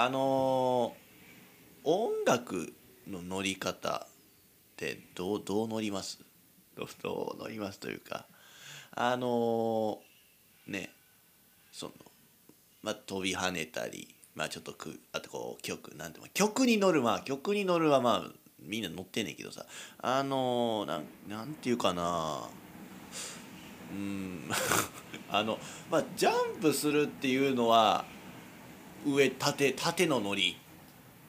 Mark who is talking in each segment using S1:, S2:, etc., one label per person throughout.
S1: あのー、音楽の乗り方ってどうどう乗ります？どうどう乗りますというかあのー、ねそのまあ飛び跳ねたりまあちょっとくあとこう曲なんて曲に乗るまあ曲に乗るはまあみんな乗ってんねんけどさあのー、なんなんていうかなうん あのまあジャンプするっていうのは上縦縦の乗り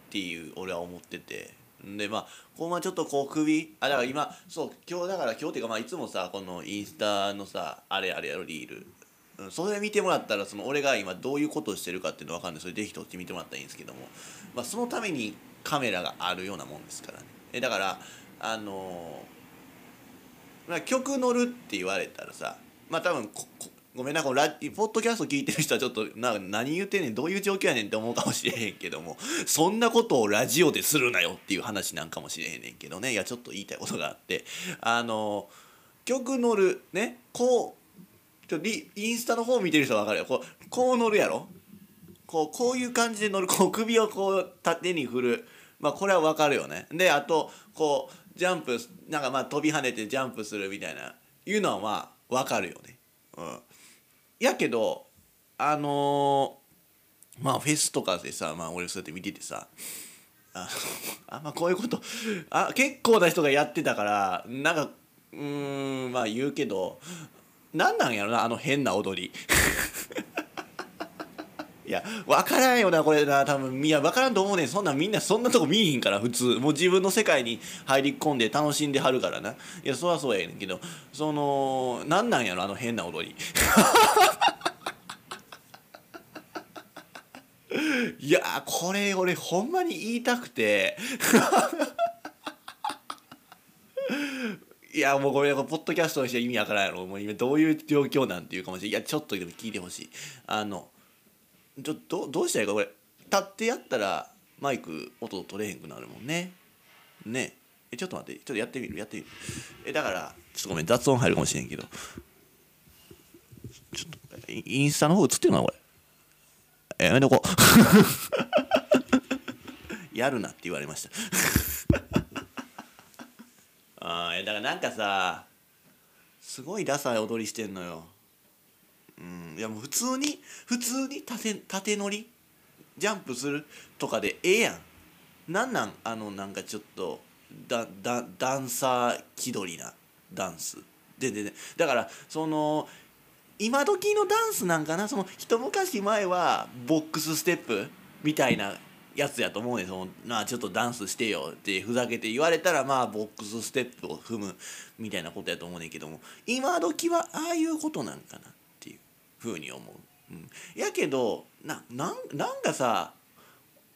S1: っていう俺は思ってて。でまあこうまあちょっとこう首あだから今そう今日だから今日っていうかまあいつもさこのインスタのさあれあれやろリール。うんそれ見てもらったらその俺が今どういうことをしてるかっていうの分かんない。それぜひとって見てもらったらいいんですけども、まあ、そのためにカメラがあるようなもんですからね。えだからあのー、まあ、曲乗るって言われたらさまあ多分ごめんなこのラポッドキャスト聞いてる人はちょっとな何言ってんねんどういう状況やねんって思うかもしれへんけどもそんなことをラジオでするなよっていう話なんかもしれへんねんけどね。いやちょっと言いたいことがあってあの曲乗るねこうちょインスタの方見てる人は分かるよ。こうこう乗るやろ？こうこういう感じで乗る。こう首をこう縦に振る。まあこれは分かるよね。であとこうジャンプなんかまあ飛び跳ねてジャンプするみたいな。いうのはまあ分かるよね。うん。やけどあのー、まあフェスとかでさまあ俺そうやって見ててさあ あまあこういうことあ結構な人がやってたからなんかうんまあ言うけど何なんやろなあの変な踊り。いや分からんよなこれな。多分いや分からんと思うねん。そんなみんなそんなとこ見えへんから普通。もう自分の世界に入り込んで楽しんではるからな。いやそりゃそうやねんけどその何なんやろあの変な踊り。いやこれ俺ほんまに言いたくて。いやもうごめんポッドキャストにして意味わからんやろ。もう今どういう状況なんていうかもしれないいやちょっとでも聞いてほしい。あのちょどどうしたらいいかこれ。立ってやったらマイク音取れへんくなるもんね。ね。えちょっと待って。ちょっとやってみる。やってみる。えだからちょっとごめん。雑音入るかもしれんけど。ちょっとインスタの方映ってるなこれ。やめとこ やるなって言われました。ああだからなんかさすごいダサい踊りしてんのよ。うん。いやもう普通に普通に縦縦乗り？ジャンプするとかでええやん。なんなん？あのなんかちょっとダダダンサー気取りなダンス。でででだからその今時のダンスなんかな？その一昔前はボックスステップ？みたいなやつやと思うねそのなあちょっとダンスしてよってふざけて言われたらまあボックスステップを踏むみたいなことやと思うねんけども。今時はああいうことなんかな？ふうに思う。うん、やけどななんなんかさ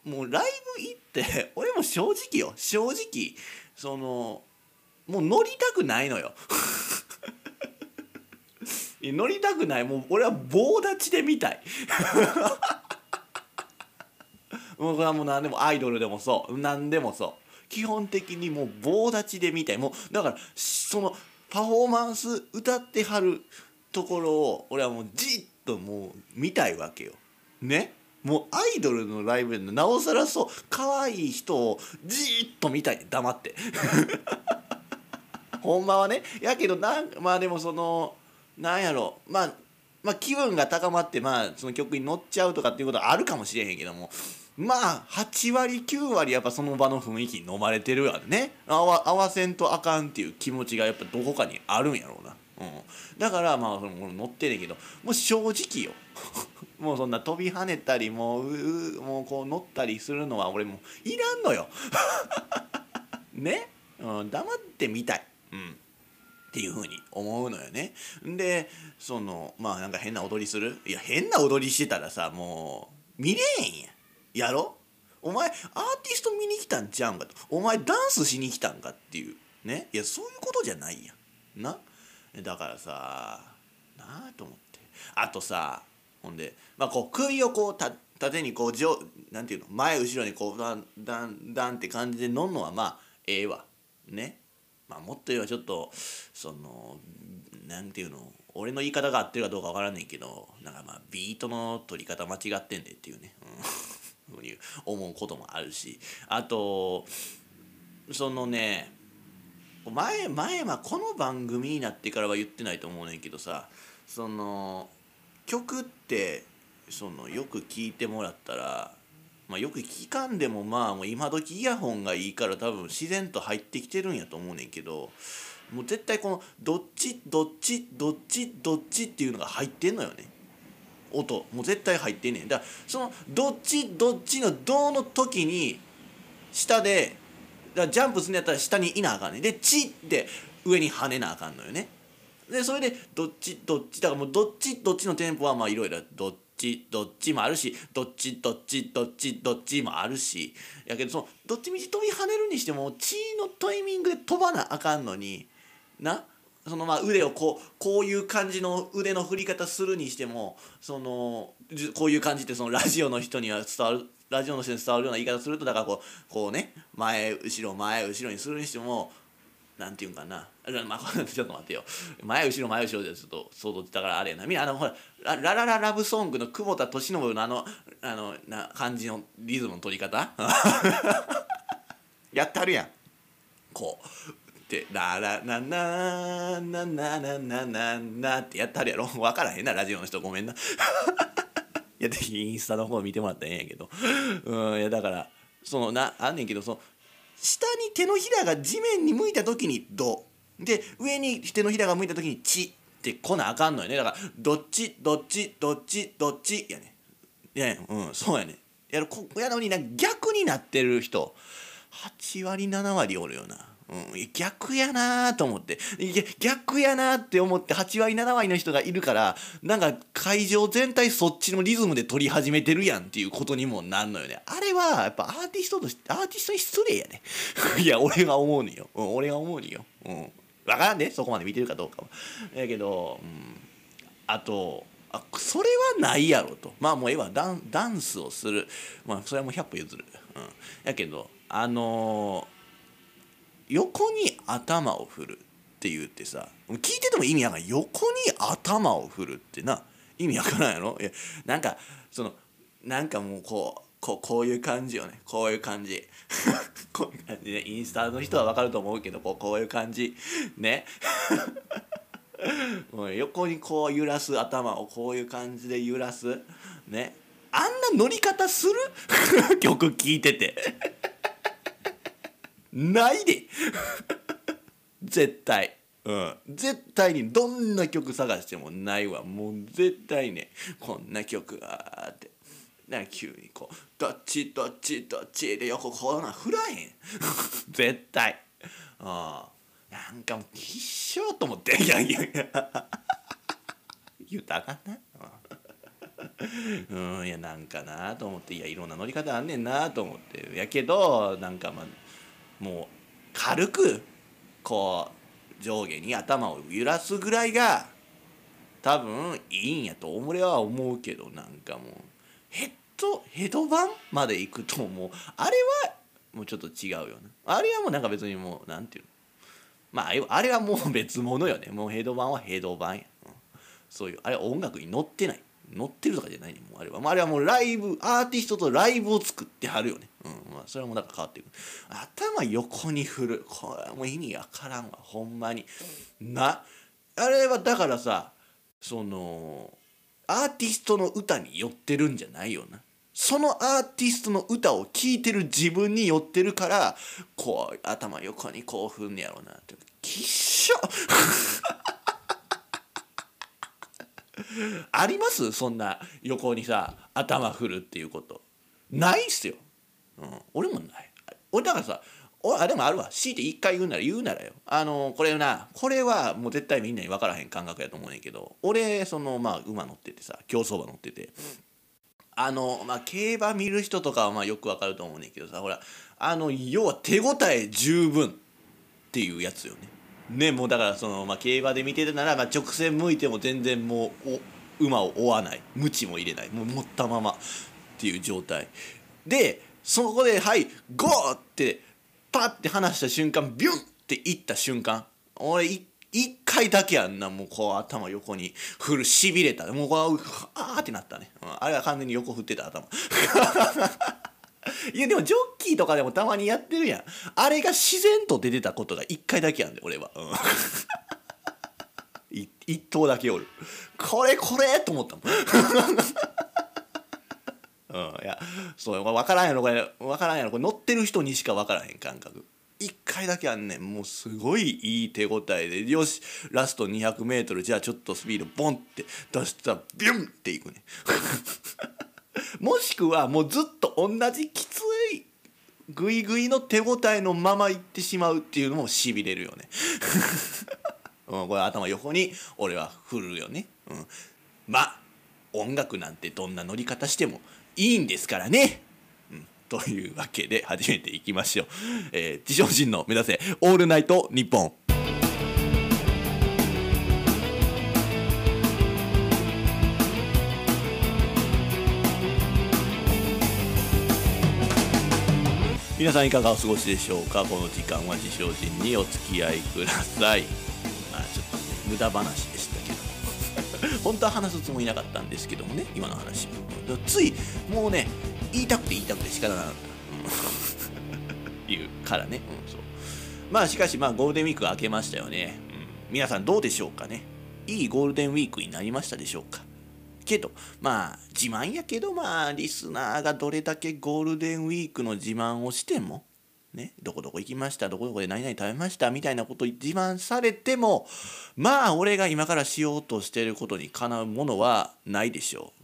S1: もうライブ行って 俺も正直よ正直そのもう乗りたくないのよ。乗りたくないもう俺は棒立ちで見たい。もうこれはもう何でもアイドルでもそう何でもそう基本的にもう棒立ちで見たいもうだからそのパフォーマンス歌ってはるところを俺はもうじっともう見たいわけよ。ね？もうアイドルのライブでなおさらそう可愛い人をじっと見たい。黙って。ほんまはね。やけどなんまあでもそのなんやろ。まあまあ気分が高まってまあその曲に乗っちゃうとかっていうことはあるかもしれへんけども。まあ8割9割やっぱその場の雰囲気に飲まれてるわね。合わ合わせんとあかんっていう気持ちがやっぱどこかにあるんやろうな。うん、だからまあその乗ってるけどもう正直よ。もうそんな飛び跳ねたりもうもうこう乗ったりするのは俺もういらんのよ。ね、うん、黙ってみたい、うん、っていうふうに思うのよね。でそのまあなんか変な踊りする？いや変な踊りしてたらさもう見れへんややろ？お前アーティスト見に来たんちゃうんかと。お前ダンスしに来たんかっていう。ね？いやそういうことじゃないやん。な？だからさなあと思って。あとさほんで、まあ、こう首をこうた縦にこう上なんていうの前後ろにこうだんだんだんって感じで乗んのはまあええわ。ね。まあもっと言えばちょっとそのなんていうの俺の言い方が合ってるかどうかわからんねんけどなんかまあビートの取り方間違ってんでっていうね、ふうに 思うこともあるし。あとそのね前前はこの番組になってからは言ってないと思うねんけどさその曲ってそのよく聴いてもらったら、まあ、よく聞かんでもまあもう今時イヤホンがいいから多分自然と入ってきてるんやと思うねんけどもう絶対このどっちどっちどっちどっちっていうのが入ってんのよね。音もう絶対入ってんねん。だからそのどっちどっちの「ど」の時に下でからジャンプするんやったら下にいなあかんねん。で「ち」って上に跳ねなあかんのよね。でそれでどっちどっちだからもうどっちどっちのテンポはまあいろいろどっちどっちもあるしどっちどっちどっちどっちもあるし。やけどそのどっちみち飛び跳ねるにしても「ち」のタイミングで飛ばなあかんのにな。そのまあ腕をこうこういう感じの腕の振り方するにしてもそのこういう感じってそのラジオの人には伝わるラジオの人に伝わるような言い方するとだからこうこうね前後ろ前後ろにするにしてもなんていうんかな。まあ、ちょっと待ってよ。前後ろ前後ろでちょっと想像だからあれやな。みんなあのほらラララララブソングの久保田利伸のあのあのな感じのリズムの取り方？やってはるやん。こう。って「ララナナナナナナナナ」ってやってはるやろ。分からへんなラジオの人。ごめんな。いやぜひインスタの方見てもらったらええんやけど。うんいやだからそのなあんねんけどその下に手のひらが地面に向いた時に「ド」で上に手のひらが向いた時に「チ」ってこなあかんのよね。だからどっちどっちどっちどっちやねいやうんそうやねやるこやのにな逆になってる人。8割7割おるよな。うん、逆やなと思って。逆やなって思って8割7割の人がいるからなんか会場全体そっちのリズムで撮り始めてるやんっていうことにもなんのよね。あれはやっぱアーティストとしてアーティストに失礼やね。いや俺が思うによ、うん、俺が思うによ、うん、分からんでそこまで見てるかどうかは。やけど、うん、あとあそれはないやろと。まあもうええわ。ダンダンスをする。まあそれはもう100歩譲る、うん、やけどあのー横に頭を振るって言ってさ聞いてても意味わからん横に頭を振るってな意味わからんやろ？いやなんかそのなんかもうこうこうこういう感じよね。こういう感じ。こういう感じね。インスタの人はわかると思うけどこうこういう感じ。ね。もう横にこう揺らす頭をこういう感じで揺らす。ね。あんな乗り方する？曲聴いてて。ないで。絶対。うん。絶対にどんな曲探してもないわ。もう絶対ねこんな曲があって。な急にこう「どっちどっちどっち」で横こうな振らへん。絶対。ああなんかもう必勝と思っていやいやいや豊かな。うん。いやなんかなと思って。いやいろんな乗り方あんねんなと思って。やけどなんかまあもう軽くこう上下に頭を揺らすぐらいが多分いいんやと俺は思うけどなんかもうヘッドヘドバンまで行くともうあれはもうちょっと違うよな。あれはもうなんか別にもうなんていうの。まああれはもう別物よね。もうヘドバンはヘドバンや、うん、そういうあれは音楽に乗ってない。乗ってるとかじゃないねもうあれは、まあ、あれはもうライブアーティストとライブを作ってはるよね。それもなんか変わっていく。頭横に振る。これはもう意味わからんわ。ほんまに。なあれはだからさそのアーティストの歌に寄ってるんじゃないよな。そのアーティストの歌を聴いてる自分に寄ってるからこう頭横にこう振んねやろうな。ってきっしょ。あります？そんな横にさ頭振るっていうこと。ないっすよ、うん、俺もない。俺だからさおあでもあるわ。強いて一回言うなら言うならよ。あのこれなこれはもう絶対みんなに分からへん感覚やと思うねんけど俺そのまあ馬乗っててさ競走馬乗ってて。あのまあ競馬見る人とかはまあよく分かると思うねんけどさほらあの要は手応え十分っていうやつよね。ねもうだからその、まあ、競馬で見てるなら、まあ、直線向いても全然もう馬を追わない。鞭も入れない。もう持ったままっていう状態。でそこで「はいゴー!」ってパッて離した瞬間ビュンっていった瞬間俺一一回だけあんなもうこう頭横に振るしびれた。もうこうあーってなったね、うん、あれは完全に横振ってた頭。いやでもジョッキーとかでもたまにやってるやん。あれが自然と出てたことが一回だけやんで俺は、うん。一頭だけおる。これこれ！と思ったもん。うん、いやそう分からんやろこれ。分からんやろ。これ乗ってる人にしか分からへん感覚。一回だけあんねん。もうすごいいい手応えで。よしラスト 200m じゃあちょっとスピードボンって。出したらビュンっていくね もしくはもうずっと同じきついグイグイの手応えのままいってしまうっていうのもしびれるよね。うん、これ頭横に俺は振るよね、うん、まあ音楽なんてどんな乗り方してもいいんですからね、というわけで始めていきましょう、えー、自称人の目指せオールナイトニッポン。皆さんいかがお過ごしでしょうか？この時間は自称人にお付き合いください。まあちょっとね無駄話でしたけど。本当は話すつもりなかったんですけどもね今の話ついもうね言いたくて言いたくて仕方なかった、いうからね、うん、そう。まあしかしまあゴールデンウィークが明けましたよね、うん、皆さんどうでしょうかね。いいゴールデンウィークになりましたでしょうか。けどまあ自慢やけどまあリスナーがどれだけゴールデンウィークの自慢をしてもね、どこどこ行きましたどこどこで何々食べましたみたいなこと自慢されてもまあ俺が今からしようとしていることにかなうものはないでしょう。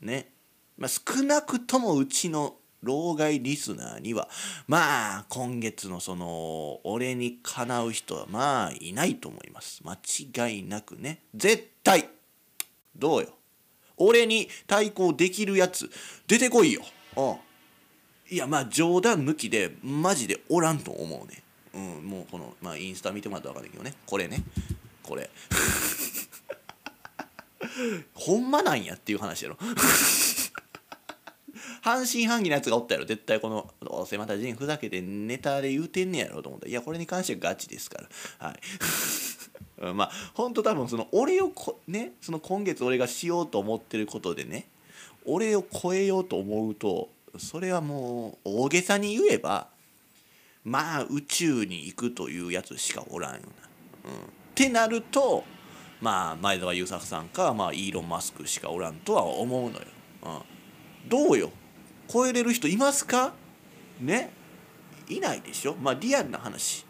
S1: ね。まあ、少なくともうちの老害リスナーにはまあ今月のその俺にかなう人はまあいないと思います。間違いなくね。絶対。どうよ。俺に対抗できるやつ出てこいよ。うん。いやまあ冗談抜きでマジでおらんと思うね。うんもうこのまあインスタ見てもらったら分かるけどね。これね。これ。ほんまなんやっていう話やろ 半信半疑なやつがおったやろ絶対このどうせまたジンふざけてネタで言うてんねやろと思ったいやこれに関してはガチですからはいまあ本当多分その俺をこねその今月俺がしようと思ってることでね俺を超えようと思うとそれはもう大げさに言えばまあ宇宙に行くというやつしかおらんよな。うん、ってなるとまあ前澤友作さんか、まあ、イーロン・マスクしかおらんとは思うのよ。うん、どうよ？超えれる人いますか？ね？いないでしょ？まあリアルな話。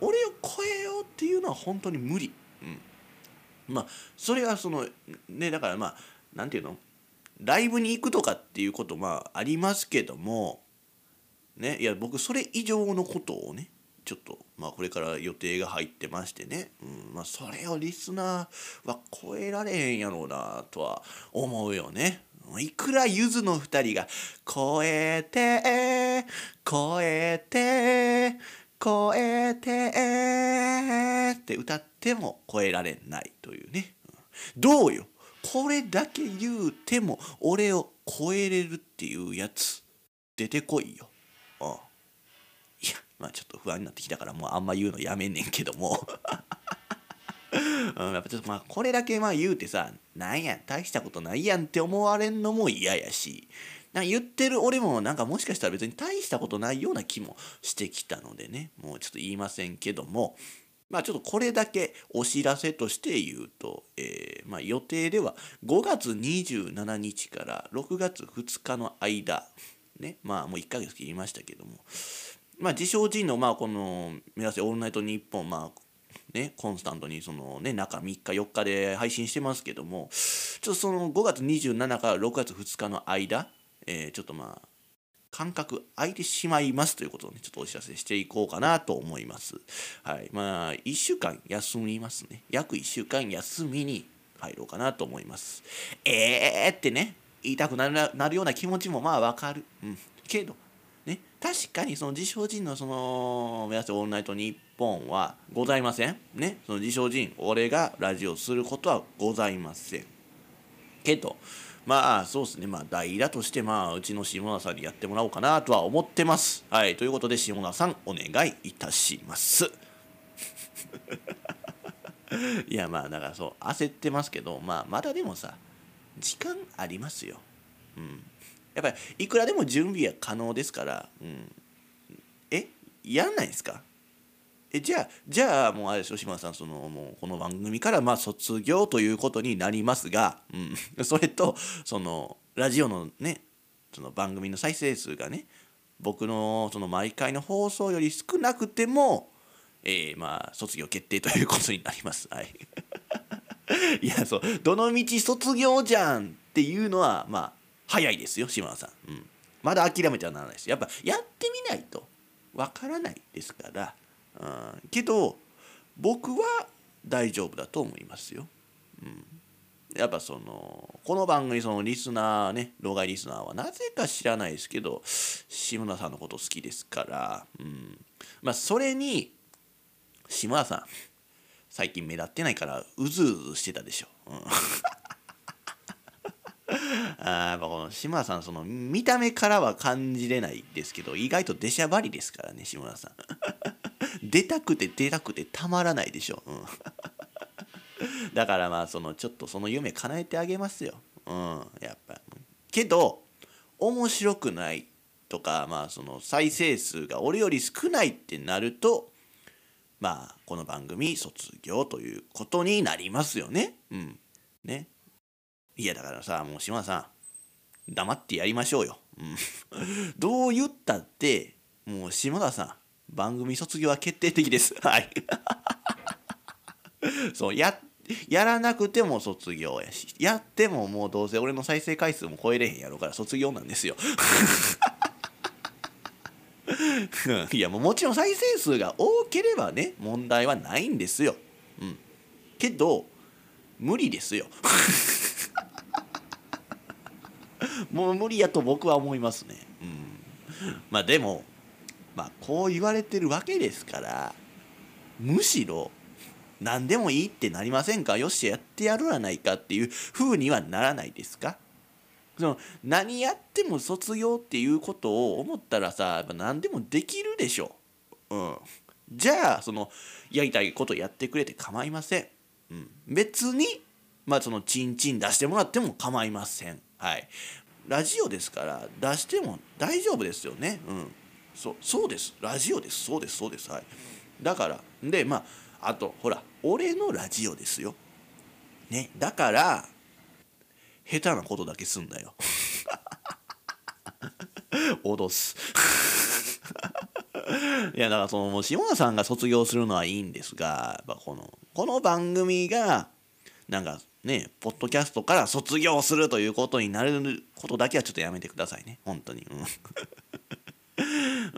S1: 俺を超えようっていうのは本当に無理。うん、まあそれはそのねだからまあなんていうの？ライブに行くとかっていうことまあありますけどもね？いや僕それ以上のことをねちょっとまあこれから予定が入ってましてね、うんまあ、それをリスナーは超えられへんやろうなとは思うよね。いくらゆずの2人が「超えて超えて超えて」って歌っても超えられないというね。どうよ？これだけ言うても俺を超えれるっていうやつ出てこいよ。ああまあちょっと不安になってきたからもうあんま言うのやめんねんけども。うん、やっぱちょっとまあこれだけまあ言うてさなんや大したことないやんって思われんのも嫌やし。なんか言ってる俺もなんかもしかしたら別に大したことないような気もしてきたのでね。もうちょっと言いませんけども。まあちょっとこれだけお知らせとして言うと、えー、まあ予定では5月27日から6月2日の間、ね、まあもう1ヶ月切りましたけども、まあ自称人のまあこの目指せオールナイトニッポン、まあね、コンスタントにそのね、中3日4日で配信してますけども、ちょっとその5月27から6月2日の間、え、ちょっとまあ間隔空いてしまいますということをね、ちょっとお知らせしていこうかなと思います。はい。まあ、1週間休みますね。約1週間休みに入ろうかなと思います。えーってね、言いたくなるなるような気持ちもまあわかる。うん。けど、ね、確かにその自称人のその、目指せオールナイトニッポンはございません。ね。その自称人、俺がラジオすることはございません。けど、まあそうですねまあ代打としてまあうちの下田さんにやってもらおうかなとは思ってますはいということで下田さんお願いいたします いやまあだからそう焦ってますけどまあまだでもさ時間ありますよ。うんやっぱりいくらでも準備は可能ですから、うん、え？やんないですか？えじゃあじゃあもうあれでしょ島さんそのもうこの番組からまあ卒業ということになりますが、うん、それとそのラジオのねその番組の再生数がね僕のその毎回の放送より少なくても、えー、まあ卒業決定ということになります。はい、いやそう。どの道卒業じゃんっていうのはまあ早いですよ島田さん、うん、まだ諦めてはならないですやっぱやってみないとわからないですから、うん、けど僕は大丈夫だと思いますよ、うん、やっぱそのこの番組そのリスナーね老害リスナーはなぜか知らないですけど島田さんのこと好きですから、うん、まあそれに島田さん最近目立ってないからうずうずしてたでしょ、うん。あやっぱこの島田さんその見た目からは感じれないですけど意外と出しゃばりですからね島田さん。出たくて出たくてたまらないでしょ、うん、だからまあそのちょっとその夢叶えてあげますよ、うん、やっぱ。けど面白くないとかまあその再生数が俺より少ないってなるとまあこの番組卒業ということになりますよね。うん。ね。いやだからさもう島田さん黙ってやりましょうよ、うん、どう言ったってもう島田さん番組卒業は決定的です。はい。そうややらなくても卒業やしやってももうどうせ俺の再生回数も超えれへんやろから卒業なんですよ。いやもうもちろん再生数が多ければね問題はないんですよ、うん、けど無理ですよ。もう無理やと僕は思いますね。うん、まあでも、まあ、こう言われてるわけですからむしろ何でもいいってなりませんか？よしやってやるやないかっていう風にはならないですか？その何やっても卒業っていうことを思ったらさ何でもできるでしょ。うん、じゃあそのやりたいことやってくれて構いません。うん、別にまあそのチンチン出してもらっても構いません。はい、ラジオですから出しても大丈夫ですよね。うん。そうそうです。ラジオです。そうです。そうです。はい。だからでまああとほら俺のラジオですよ。ね。だから下手なことだけすんなよ。脅す。いやだからその下田さんが卒業するのはいいんですがこのこの番組がなんかね、ポッドキャストから卒業するということになることだけはちょっとやめてくださいね、本当に。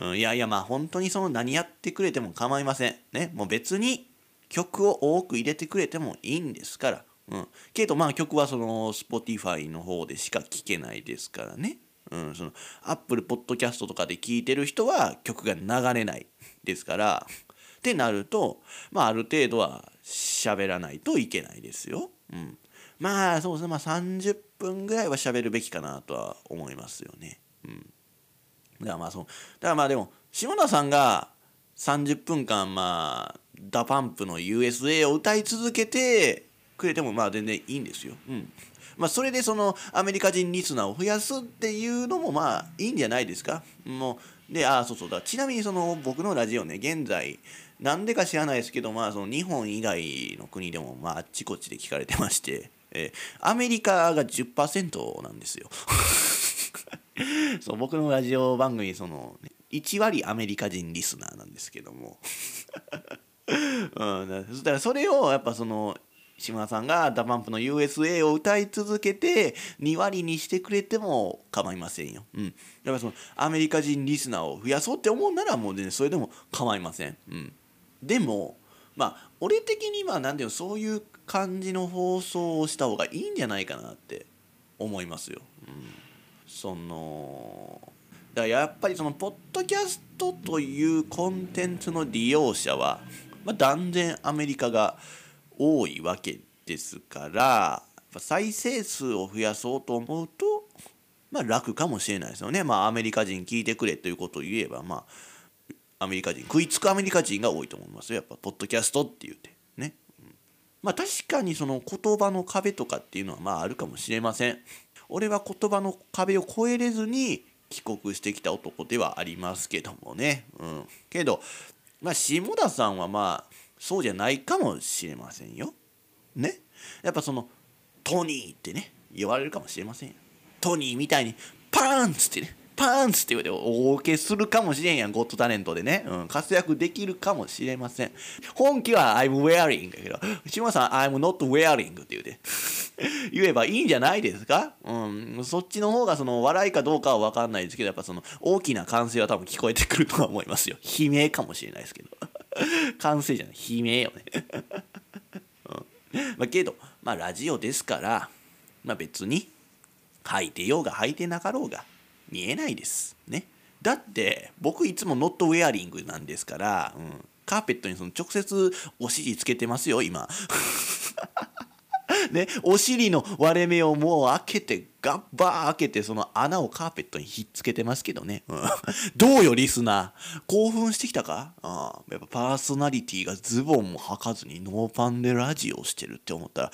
S1: うん、いやいや、まあ本当にその何やってくれても構いません。ね、もう別に曲を多く入れてくれてもいいんですから。うん。けどまあ曲はその Spotify の方でしか聴けないですからね。うん、その Apple Podcast とかで聴いてる人は曲が流れないですから。ってなると、まあある程度は喋らないといけないですよ。うん、まあそうですねまあ30分ぐらいは喋るべきかなとは思いますよね。うん、だからまあそうだからまあでも下田さんが30分間まあ DA PUMP の USA を歌い続けてくれてもまあ全然いいんですよ。うんまあ、それでそのアメリカ人リスナーを増やすっていうのもまあいいんじゃないですか。もうであそうそうだちなみにその僕のラジオね現在なんでか知らないですけど、まあ、その日本以外の国でも、まあ、あっちこっちで聞かれてまして、えー、アメリカが10%なんですよ。そう僕のラジオ番組その1割アメリカ人リスナーなんですけども、うん、そしたらそれをやっぱその島田さんが DA PUMP の USA を歌い続けて2割にしてくれても構いませんよ。うん。だからそのアメリカ人リスナーを増やそうって思うならもう全ねそれでも構いません。うん。でもまあ俺的には何ていうのそういう感じの放送をした方がいいんじゃないかなって思いますよ。うん、そのだからやっぱりそのポッドキャストというコンテンツの利用者は、まあ、断然アメリカが多いわけですから再生数を増やそうと思うと、まあ、楽かもしれないですよね。まあアメリカ人聞いてくれということを言えばまあアメリカ人食いつくアメリカ人が多いと思いますよやっぱポッドキャストって言うてね、うんまあ確かにその言葉の壁とかっていうのはまああるかもしれません。俺は言葉の壁を越えれずに帰国してきた男ではありますけどもね。うん。けど、まあ下田さんはまあそうじゃないかもしれませんよ。ね。やっぱそのトニーってね言われるかもしれませんよ。トニーみたいにパーンっつってねパンツって言われて大受けするかもしれんやん、ゴッドタレントでね。うん、活躍できるかもしれません。本気は I'm wearing だけど、島さん I'm not wearing って言うて。言えばいいんじゃないですか？うん、そっちの方がその笑いかどうかは分かんないですけど、やっぱその大きな歓声は多分聞こえてくるとは思いますよ。悲鳴かもしれないですけど。歓声じゃない、悲鳴よね。うんまあ、けど、まあラジオですから、まあ別に、吐いてようが吐いてなかろうが、見えないです。ね。だって僕いつもノットウェアリングなんですから、うん、カーペットにその直接お尻つけてますよ今。ね、お尻の割れ目をもう開けてガッバー開けてその穴をカーペットにひっつけてますけどね、うん、どうよリスナー。興奮してきたか？あやっぱパーソナリティがズボンも履かずにノーパンでラジオしてるって思ったら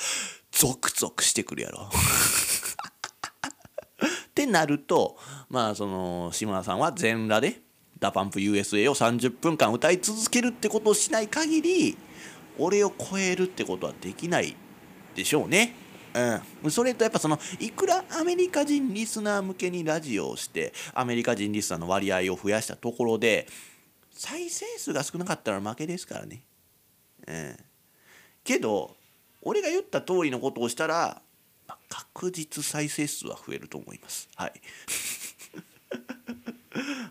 S1: ゾクゾクしてくるやろ。ってなるとまあその志村さんは全裸でダパンプ USA を30分間歌い続けるってことをしない限り俺を超えるってことはできないでしょうね。うん、それとやっぱそのいくらアメリカ人リスナー向けにラジオをしてアメリカ人リスナーの割合を増やしたところで再生数が少なかったら負けですからね。うん、けど俺が言った通りのことをしたら確実再生数は増えると思います。はい。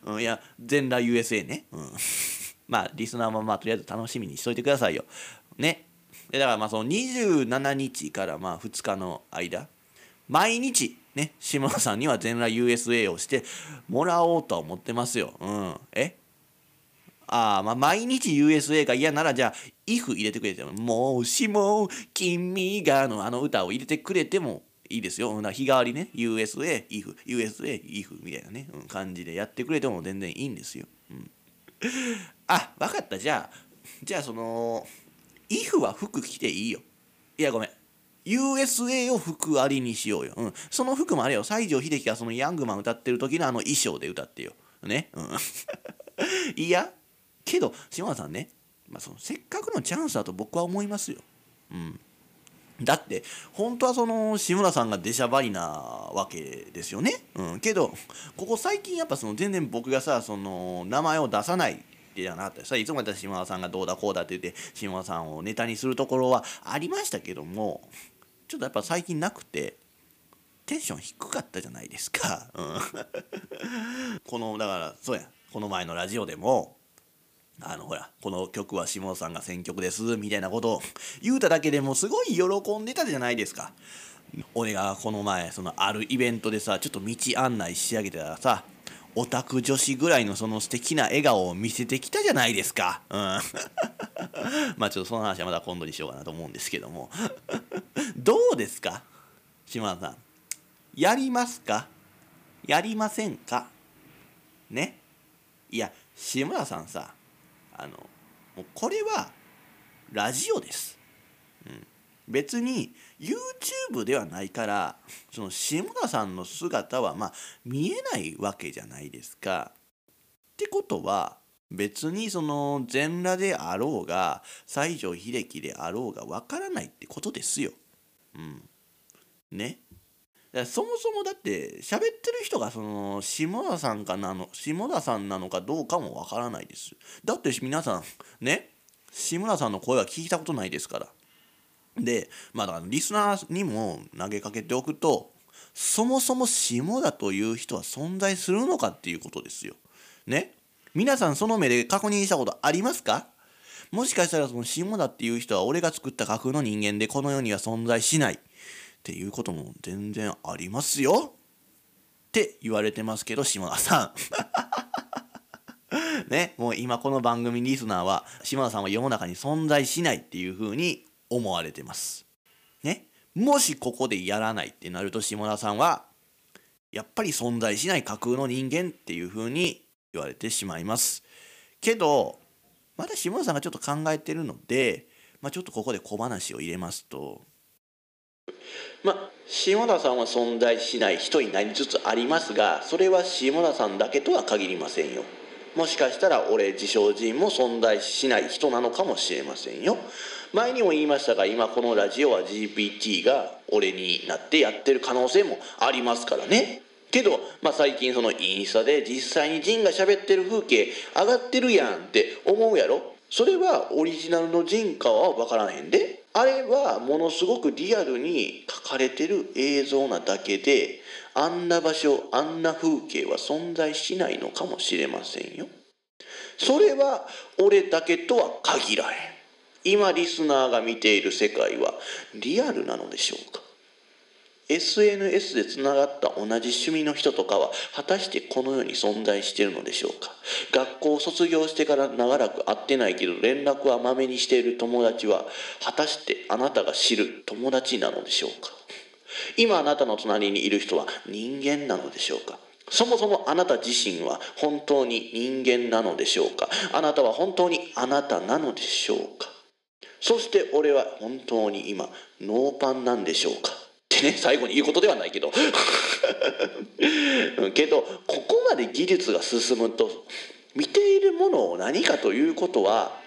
S1: うん、いや、全裸 USA ね。うん。まあ、リスナーもまあ、とりあえず楽しみにしといてくださいよ。ね。だからまあ、その27日からまあ、2日の間、毎日、ね、下田さんには全裸 USA をしてもらおうとは思ってますよ。うん。え？あ、まあ、毎日 USA が嫌なら、じゃあ、if 入れてくれても、もしも君がのあの歌を入れてくれてもいいですよ。な日替わりね、USA、if、USA、if みたいなね、うん、感じでやってくれても全然いいんですよ。うん、あ、わかった。じゃあ、じゃあその、if は服着ていいよ。いや、ごめん。USA を服ありにしようよ。うん。その服もあれよ。西城秀樹がそのヤングマン歌ってる時のあの衣装で歌ってよ。ね。うん。いや、けど、島田さんね、まあ、そのせっかくのチャンスだと僕は思いますよ。うん。だって本当はその志村さんが出しゃばりなわけですよね。うん、けどここ最近やっぱその全然僕がさその名前を出さないじゃなかったさいつもやったら島田さんがどうだこうだって言って島田さんをネタにするところはありましたけどもちょっとやっぱ最近なくてテンション低かったじゃないですか。うん、このだからそうやこの前のラジオでもあのほらこの曲は下さんが選曲ですみたいなことを 言うただけでもすごい喜んでたじゃないですか。俺がこの前そのあるイベントでさちょっと道案内し上げてたらさオタク女子ぐらいのその素敵な笑顔を見せてきたじゃないですか。うん。まあちょっとその話はまだ今度にしようかなと思うんですけども。どうですか島田さん？やりますか？やりませんか？ね？いや志村さんさあのもうこれはラジオです、うん、別に YouTube ではないからその志村さんの姿はまあ見えないわけじゃないですか。ってことは別にその全裸であろうが西城秀樹であろうがわからないってことですよ。うん。ね。そもそもだって喋ってる人がその下田さんかなの下田さんなのかどうかもわからないです。だって皆さんね志村さんの声は聞いたことないですから。でまあだからリスナーにも投げかけておくとそもそも下田という人は存在するのかっていうことですよ。ね。皆さんその目で確認したことありますか？もしかしたらその下田っていう人は俺が作った架空の人間でこの世には存在しない。っていうことも全然ありますよ。って言われてますけど島田さん。ねもう今この番組リスナーは島田さんは世の中に存在しないっていうふうに思われてます。ねもしここでやらないってなると下田さんはやっぱり存在しない架空の人間っていうふうに言われてしまいます。けどまだ下田さんがちょっと考えてるのでまあ、ちょっとここで小話を入れますと
S2: まあ下田さんは存在しない人になりつつありますがそれは下田さんだけとは限りませんよ。もしかしたら俺自称人も存在しない人なのかもしれませんよ。前にも言いましたが今このラジオは GPT が俺になってやってる可能性もありますからね。けど、まあ、最近そのインスタで実際にジンが喋ってる風景上がってるやんって思うやろ？それはオリジナルのジンかは分からへんで。あれはものすごくリアルに描かれてる映像なだけであんな場所あんな風景は存在しないのかもしれませんよ。それは俺だけとは限らへん。今リスナーが見ている世界はリアルなのでしょうか？SNS でつながった同じ趣味の人とかは果たしてこの世に存在しているのでしょうか？学校を卒業してから長らく会ってないけど連絡はまめにしている友達は果たしてあなたが知る友達なのでしょうか？今あなたの隣にいる人は人間なのでしょうか？そもそもあなた自身は本当に人間なのでしょうか？あなたは本当にあなたなのでしょうか？そして俺は本当に今ノーパンなんでしょうか？ってね最後に言うことではないけど。けどここまで技術が進むと見ているものを何かということは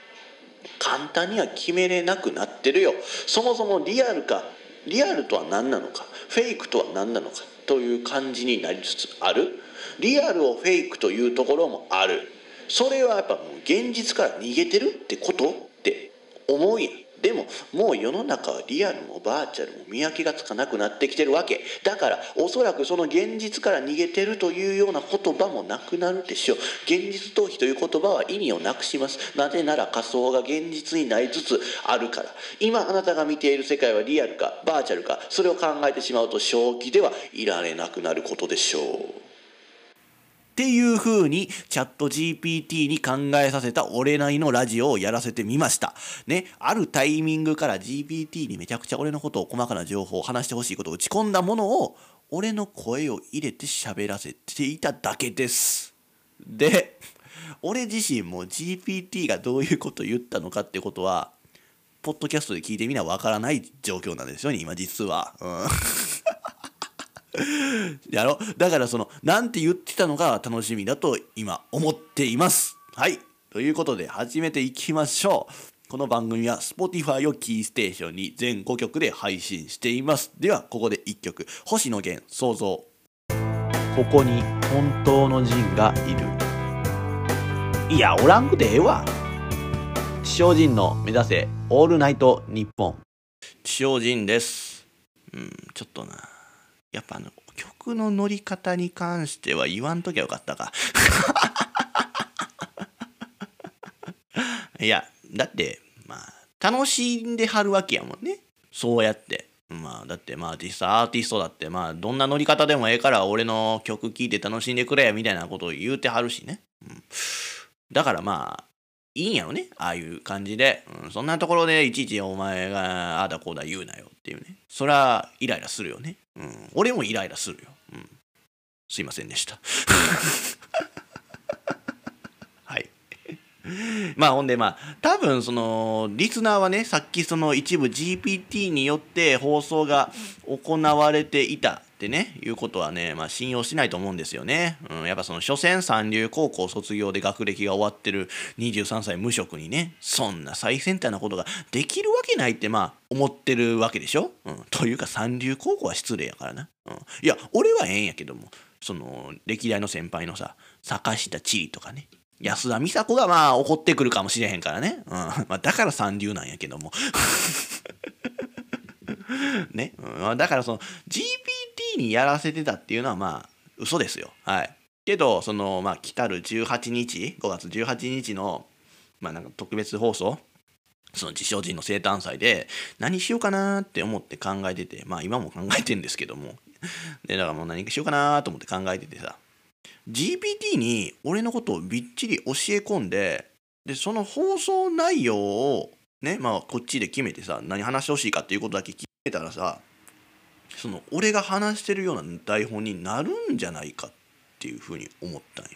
S2: 簡単には決めれなくなってるよ。そもそもリアルかリアルとは何なのかフェイクとは何なのかという感じになりつつある。リアルをフェイクというところもある。それはやっぱもう現実から逃げてるってことって思うやん。でももう世の中はリアルもバーチャルも見分けがつかなくなってきてるわけ。だからおそらくその現実から逃げてるというような言葉もなくなるでしょう。現実逃避という言葉は意味をなくします。なぜなら仮想が現実になりつつあるから。今あなたが見ている世界はリアルかバーチャルかそれを考えてしまうと正気ではいられなくなることでしょう。
S1: っていう風にチャット GPT に考えさせた俺なりのラジオをやらせてみました。ね、あるタイミングから GPT にめちゃくちゃ俺のことを細かな情報を話してほしいことを打ち込んだものを俺の声を入れて喋らせていただけです。で、俺自身も GPT がどういうことを言ったのかってことは、ポッドキャストで聞いてみなわからない状況なんですよね、今実は。うん やろ。だからそのなんて言ってたのが楽しみだと今思っています。はい。ということで始めていきましょう。この番組は Spotify をキーステーションに全5曲で配信しています。ではここで1曲。星野源創造。ここに本当の人がいる。いやおらんくてええわ。地上人の目指せオールナイトニッポン。地上人です。うんちょっとな。やっぱあの曲の乗り方に関しては言わんときゃよかったか。いやだってまあ楽しんではるわけやもんね。そうやって。まあだってまあ実際アーティストだってまあどんな乗り方でもええから俺の曲聴いて楽しんでくれみたいなことを言うてはるしね、うん、だからまあいいんやろね。ああいう感じで、うん、そんなところでいちいちお前がああだこうだ言うなよっていうね。そりゃイライラするよね、うん、俺もイライラするよ、うん、すいませんでした。まあほんでまあ多分そのリスナーはねさっきその一部 GPT によって放送が行われていたってね、いうことはね、まあ、信用しないと思うんですよね。うん、やっぱその、初戦三流高校卒業で学歴が終わってる23歳無職にね、そんな最先端なことができるわけないって、まあ、思ってるわけでしょ？うん。というか、三流高校は失礼やからな。うん。いや、俺はええんやけども、その、歴代の先輩のさ、坂下千里とかね、安田美沙子がまあ怒ってくるかもしれへんからね。うん。まあ、だから三流なんやけども。ね、うん、だからその GPT にやらせてたっていうのはまあ嘘ですよはいけどそのまあ来たる18日5月18日のまあなんか特別放送その自称人の生誕祭で何しようかなって思って考えててまあ今も考えてんですけどもでだからもう何しようかなと思って考えててさ GPT に俺のことをびっちり教え込んででその放送内容をねまあこっちで決めてさ何話してほしいかっていうことだけ決めたらさその俺が話してるような台本になるんじゃないかっていうふうに思ったんよ。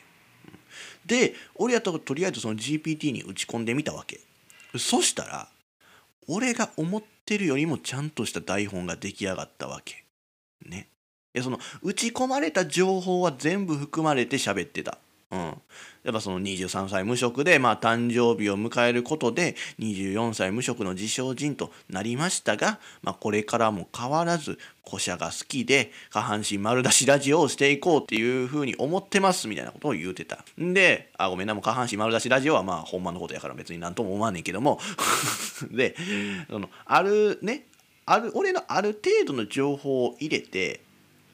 S1: で俺やったらとりあえずその GPT に打ち込んでみたわけ。そしたら俺が思ってるよりもちゃんとした台本が出来上がったわけねその打ち込まれた情報は全部含まれて喋ってた。うん、やっぱその23歳無職で、まあ、誕生日を迎えることで24歳無職の自称人となりましたが、まあ、これからも変わらず古社が好きで下半身丸出しラジオをしていこうっていうふうに思ってますみたいなことを言うてた。んであごめんなもう下半身丸出しラジオはまあほんまのことやから別になんとも思わねえけども。でそのあるねある俺のある程度の情報を入れて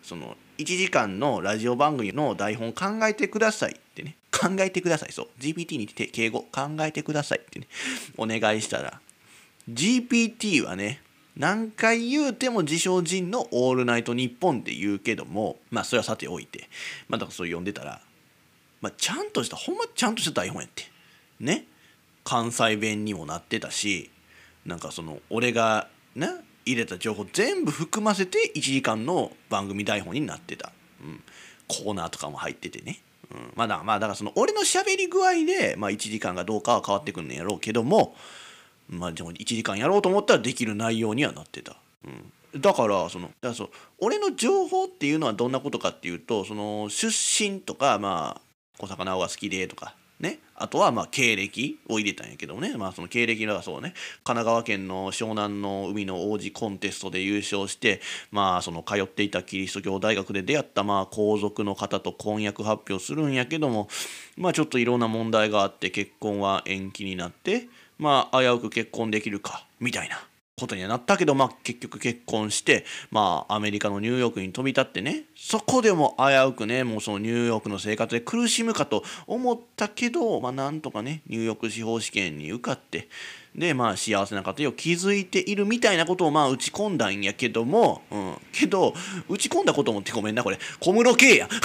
S1: その1時間のラジオ番組の台本考えてくださいってね。考えてください。そう。GPT にて敬語考えてくださいってね。お願いしたら GPT はね何回言うても自称人の「オールナイトニッポン」って言うけどもまあそれはさておいて。まあだからそれ読んでたら、まあ、ちゃんとしたほんまちゃんとした台本やって。ね。関西弁にもなってたしなんかその俺がね入れた情報全部含ませて1時間の番組台本になってた、うん、コーナーとかも入っててね、うん、まだまあだからその俺の喋り具合で、まあ、1時間がどうかは変わってくんねやろうけどもまあでも1時間やろうと思ったらできる内容にはなってた、うん、だからそのだからそう俺の情報っていうのはどんなことかっていうとその出身とかまあ小坂直が好きでとかね、あとはまあ経歴を入れたんやけどもね、まあ、その経歴がそうね。神奈川県の湘南の海の王子コンテストで優勝して、まあ、その通っていたキリスト教大学で出会ったまあ皇族の方と婚約発表するんやけども、まあ、ちょっといろんな問題があって結婚は延期になって、まあ、危うく結婚できるかみたいな。ことにはなったけど、まあ、結局結婚して、まあ、アメリカのニューヨークに飛び立ってねそこでも危うくねもうそのニューヨークの生活で苦しむかと思ったけど、まあ、なんとかねニューヨーク司法試験に受かってでまあ幸せな家庭を築いているみたいなことをまあ打ち込んだんやけども、うん、けど打ち込んだこともってごめんなこれ。小室圭や。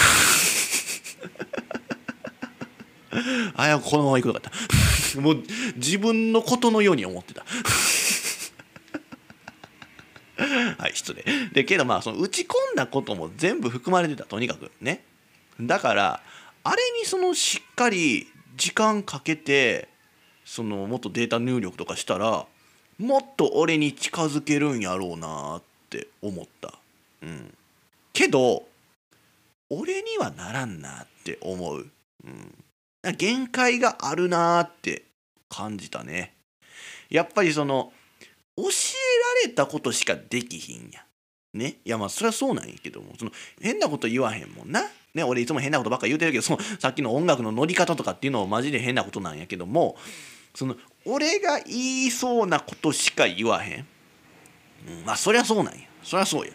S1: あやこのまま行くのかった もう自分のことのように思ってた。はい失礼。でけどまあその打ち込んだことも全部含まれてたとにかくね。だからあれにそのしっかり時間かけてそのもっとデータ入力とかしたらもっと俺に近づけるんやろうなって思った。うん。けど俺にはならんなって思う、うん、限界があるなって感じたね。やっぱりその教えられたことしかできひんや。ね？いやまあそれはそうなんやけども、その変なこと言わへんもんな。ね、俺いつも変なことばっか言うてるけど、そのさっきの音楽の乗り方とかっていうのもマジで変なことなんやけども、その俺が言いそうなことしか言わへん。うん、まあそりゃそうなんや。そりゃそうや。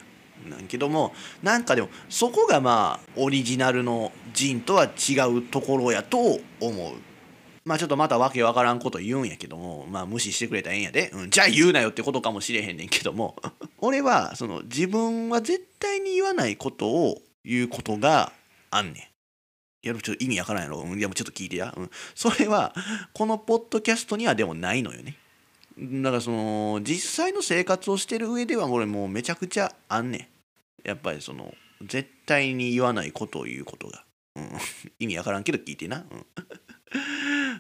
S1: なんけどもなんかでもそこがまあオリジナルのジンとは違うところやと思う。まあちょっとまたわけわからんこと言うんやけども、まあ無視してくれたらええんやで。うん、じゃあ言うなよってことかもしれへんねんけども、俺はその自分は絶対に言わないことを言うことがあんねん。やるちょっと意味わからんやろ。うん、でもちょっと聞いてや。うん。それは、このポッドキャストにはでもないのよね。だからその、実際の生活をしてる上では俺もうめちゃくちゃあんねん。やっぱりその、絶対に言わないことを言うことが。うん。意味わからんけど聞いてな。うん。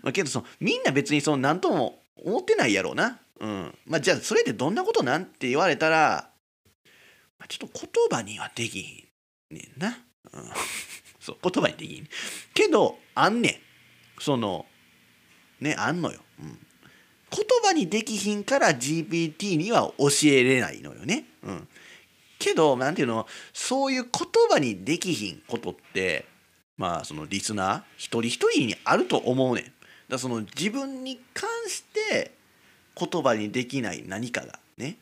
S1: まあ、けどそのみんな別にその何とも思ってないやろうな。うん。まあじゃあそれでどんなことなんて言われたら、まあ、ちょっと言葉にはできひんねんな。うん。そう言葉にできひん。けどあんねん。そのねあんのよ。うん。言葉にできひんから GPT には教えれないのよね。うん。けど、なんていうの、そういう言葉にできひんことって、まあそのリスナー一人一人にあると思うねん。だその自分に関して言葉にできない何かがね。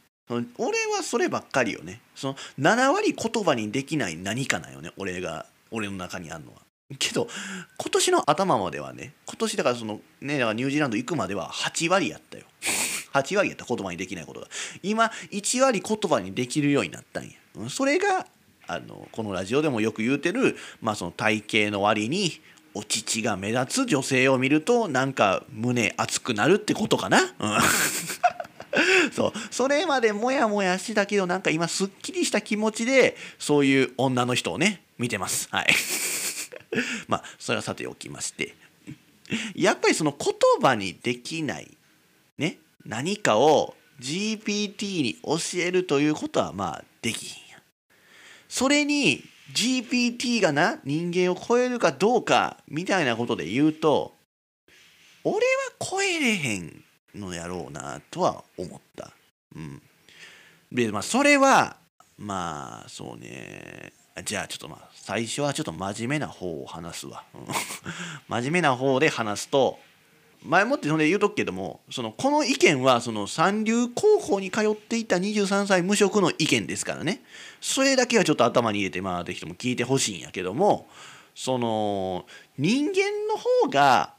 S1: 俺はそればっかりよね。その7割言葉にできない何かなよね。俺が俺の中にあるのは。けど今年の頭まではね今年だからそのねだからニュージーランド行くまでは8割やったよ。8割やった言葉にできないことが。今1割言葉にできるようになったんや。それがあのこのラジオでもよく言うてる、まあ、その体型の割にお乳が目立つ女性を見るとなんか胸熱くなるってことかな、うん、そう。それまでモヤモヤしてたけどなんか今すっきりした気持ちでそういう女の人をね見てます。はい。まあそれはさておきまして。やっぱりその言葉にできないね何かを GPT に教えるということはまあできひんや。それに GPT がな人間を超えるかどうかみたいなことで言うと俺は超えれへんのやろうなとは思った。うん。でまあそれはまあそうね。じゃあちょっとまあ最初はちょっと真面目な方を話すわ。真面目な方で話すと前もって言うとくけどもそのこの意見はその三流高校に通っていた23歳無職の意見ですからね。それだけはちょっと頭に入れてまあぜひとも聞いてほしいんやけどもその人間の方が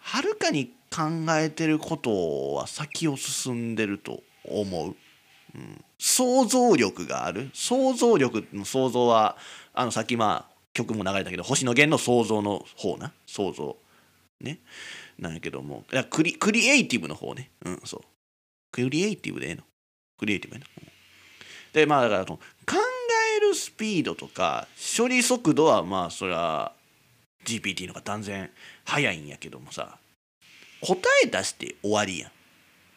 S1: はるかに考えてることは先を進んでると思う。うん、想像力がある。想像力の想像はあのさっきまあ曲も流れたけど星野源の想像の方な。想像。ね。なんやけども。クリクリエイティブの方ね。うんそう。クリエイティブでええの。クリエイティブやな、うん。でまあだから考えるスピードとか処理速度はまあそれは GPT の方が断然速いんやけどもさ。答え出して終わりやん、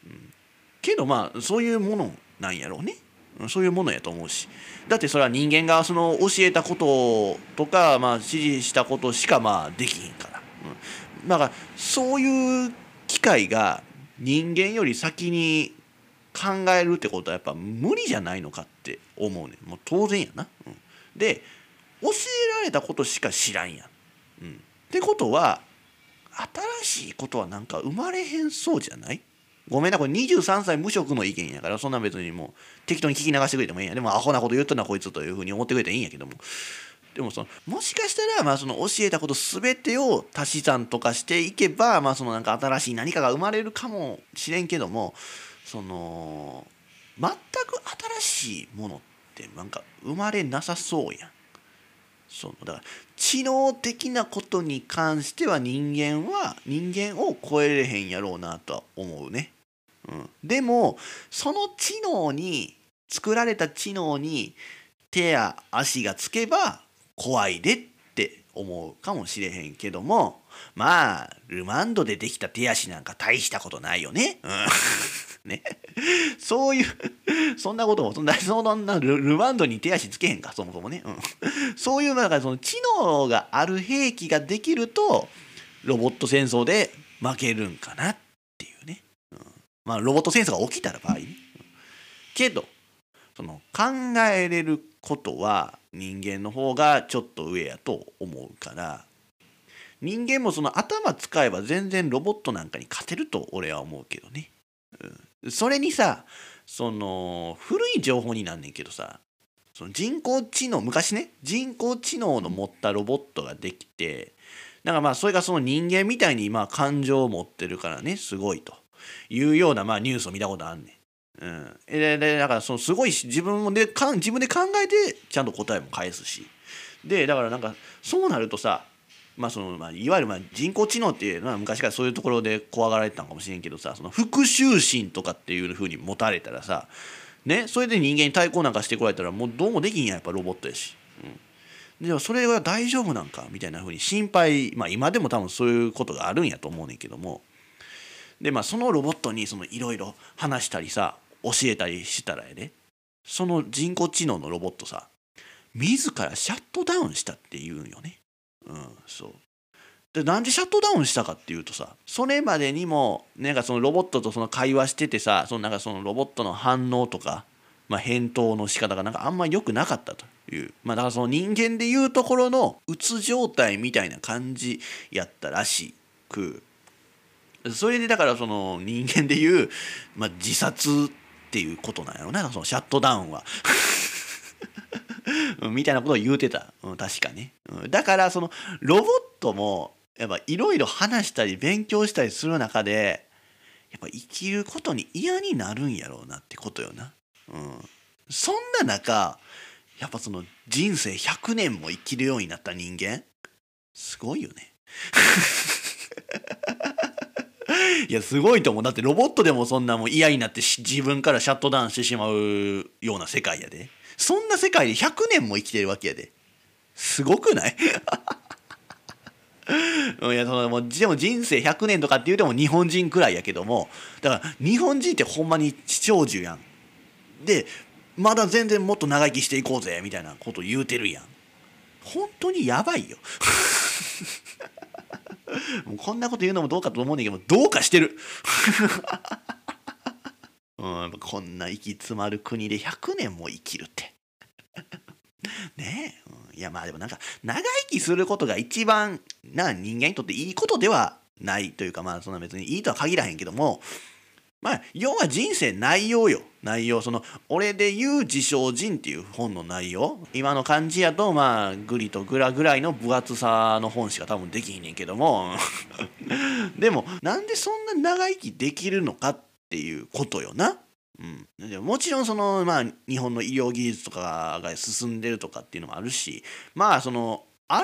S1: うん、けどまあそういうものなんやろうね。そういうものやと思うし。だってそれは人間がその教えたこととか、まあ、指示したことしかまあできひんから、うん、だからそういう機会が人間より先に考えるってことはやっぱ無理じゃないのかって思うねもう当然やな、うん、で教えられたことしか知らんやん、うん、ってことは新しいことはなんか生まれへんそうじゃない？ごめんなこれ23歳無職の意見やからそんな別にもう適当に聞き流してくれてもいいんや。でもアホなこと言ったなこいつというふうに思ってくれていいんやけども。でもそのもしかしたらまあその教えたこと全てを足し算とかしていけばまあそのなんか新しい何かが生まれるかもしれんけどもその全く新しいものってなんか生まれなさそうやん。そのだから知能的なことに関しては人間は人間を超えれへんやろうなとは思うね。うん、でもその知能に作られた知能に手や足がつけば怖いでって思うかもしれへんけどもまあルマンドでできた手足なんか大したことないよね。うん、ねそういうそんなこともそんなそんなルルマンドに手足つけへんかそもそもね。うん、そういうなんかその知能がある兵器ができるとロボット戦争で負けるんかなっていうね。うん、まあロボット戦争が起きたら場合ね。うんけどその考えれることは人間の方がちょっと上やと思うから人間もその頭使えば全然ロボットなんかに勝てると俺は思うけどね。うん、それにさその古い情報になんねんけどさその人工知能昔ね人工知能の持ったロボットができてだからまあそれがその人間みたいにまあ感情を持ってるからねすごいというようなまあニュースを見たことあんねん。うん、ででだからそのすごい自分でかん自分で考えてちゃんと答えも返すし。でだからなんかそうなるとさまあそのまあ、いわゆるまあ人工知能っていうのは昔からそういうところで怖がられてたのかもしれんけどさその復讐心とかっていうふうに持たれたらさねそれで人間に対抗なんかしてこられたらもうどうもできんややっぱロボットやし。うん、でそれは大丈夫なんかみたいなふうに心配まあ今でも多分そういうことがあるんやと思うねんけども。でまあそのロボットにいろいろ話したりさ教えたりしたらやでその人工知能のロボットさ自らシャットダウンしたって言うんよね。うん、そう。でなんでシャットダウンしたかっていうとさそれまでにもなんかそのロボットとその会話しててさそのなんかそのロボットの反応とか、まあ、返答の仕方がなんかあんま良くなかったという。まあだからその人間でいうところのうつ状態みたいな感じやったらしく。それでだからその人間でいう、まあ、自殺っていうことなんやろうな。そのシャットダウンは。みたいなことを言うてた、うん、確かね、うん、だからそのロボットもやっぱいろいろ話したり勉強したりする中でやっぱ生きることに嫌になるんやろうなってことよな、うん、そんな中やっぱその人生100年も生きるようになった人間すごいよね。いやすごいと思う。だってロボットでもそんなもう嫌になって自分からシャットダウンしてしまうような世界やで。そんな世界で100年も生きてるわけやで。すごくない？いやそのもうでも人生100年とかって言うても日本人くらいやけどもだから日本人ってほんまに長寿やん。でまだ全然もっと長生きしていこうぜみたいなこと言うてるやん。本当にやばいよ。もうこんなこと言うのもどうかと思うねんだけどどうかしてる。うんこんな息詰まる国で100年も生きるって。ねえ、うん。いやまあでもなんか長生きすることが一番な人間にとっていいことではないというかまあそんな別にいいとは限らへんけどもまあ要は人生内容よ。内容。その俺で言う自称人っていう本の内容。今の感じやとまあグリとグラぐらいの分厚さの本しか多分できひんねんけども。でもなんでそんな長生きできるのかっていうことよな。うん、でももちろんその、まあ、日本の医療技術とかが進んでるとかっていうのもあるし。まあその争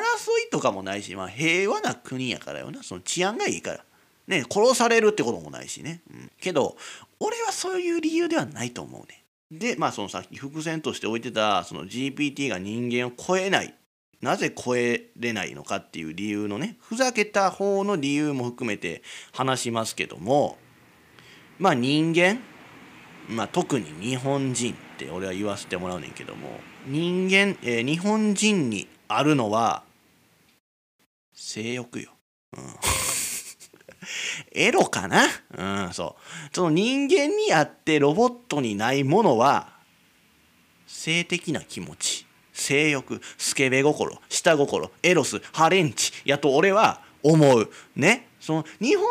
S1: いとかもないし、まあ、平和な国やからよな。その治安がいいから。ね、殺されるってこともないしね、うん、けど俺はそういう理由ではないと思うね。でまあそのさっき伏線として置いてたその GPT が人間を超えない。なぜ超えれないのかっていう理由のねふざけた方の理由も含めて話しますけどもまあ人間まあ特に日本人って俺は言わせてもらうねんけども人間、えー日本人にあるのは性欲よ。うん。エロかな？うん、そう。その人間にあってロボットにないものは、性的な気持ち、性欲、スケベ心、下心、エロス、ハレンチ、やと俺は思う。ね？その日本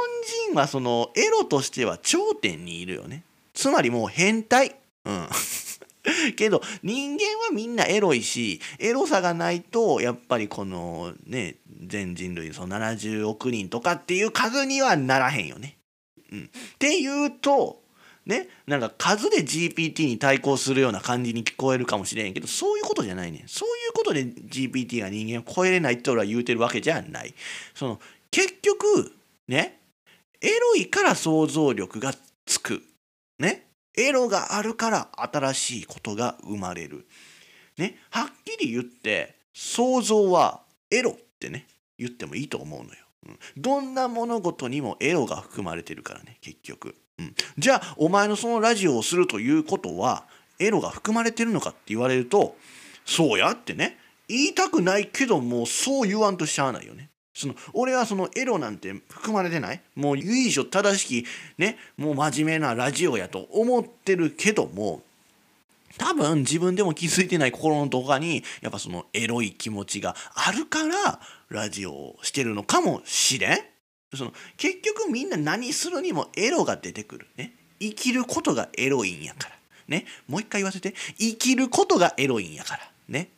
S1: 人はそのエロとしては頂点にいるよね。つまりもう変態。うん。けど人間はみんなエロいしエロさがないとやっぱりこのね全人類その70億人とかっていう数にはならへんよね。うん、っていうとねなんか数で GPT に対抗するような感じに聞こえるかもしれんけどそういうことじゃないねそういうことで GPT が人間を超えれないって俺は言うてるわけじゃない。その結局ねエロいから想像力がつく。ねエロがあるから新しいことが生まれる。ね、はっきり言って想像はエロってね言ってもいいと思うのよ。うん、どんな物事にもエロが含まれてるからね結局、うん。じゃあお前のそのラジオをするということはエロが含まれてるのかって言われるとそうやってね言いたくないけどもうそう言わんとしちゃわないよね。その俺はそのエロなんて含まれてない？もう由緒正しきね？もう真面目なラジオやと思ってるけども多分自分でも気づいてない心のどこかにやっぱそのエロい気持ちがあるからラジオをしてるのかもしれん。その結局みんな何するにもエロが出てくる。ね？生きることがエロいんやから。ね？もう一回言わせて。生きることがエロいんやから。ね？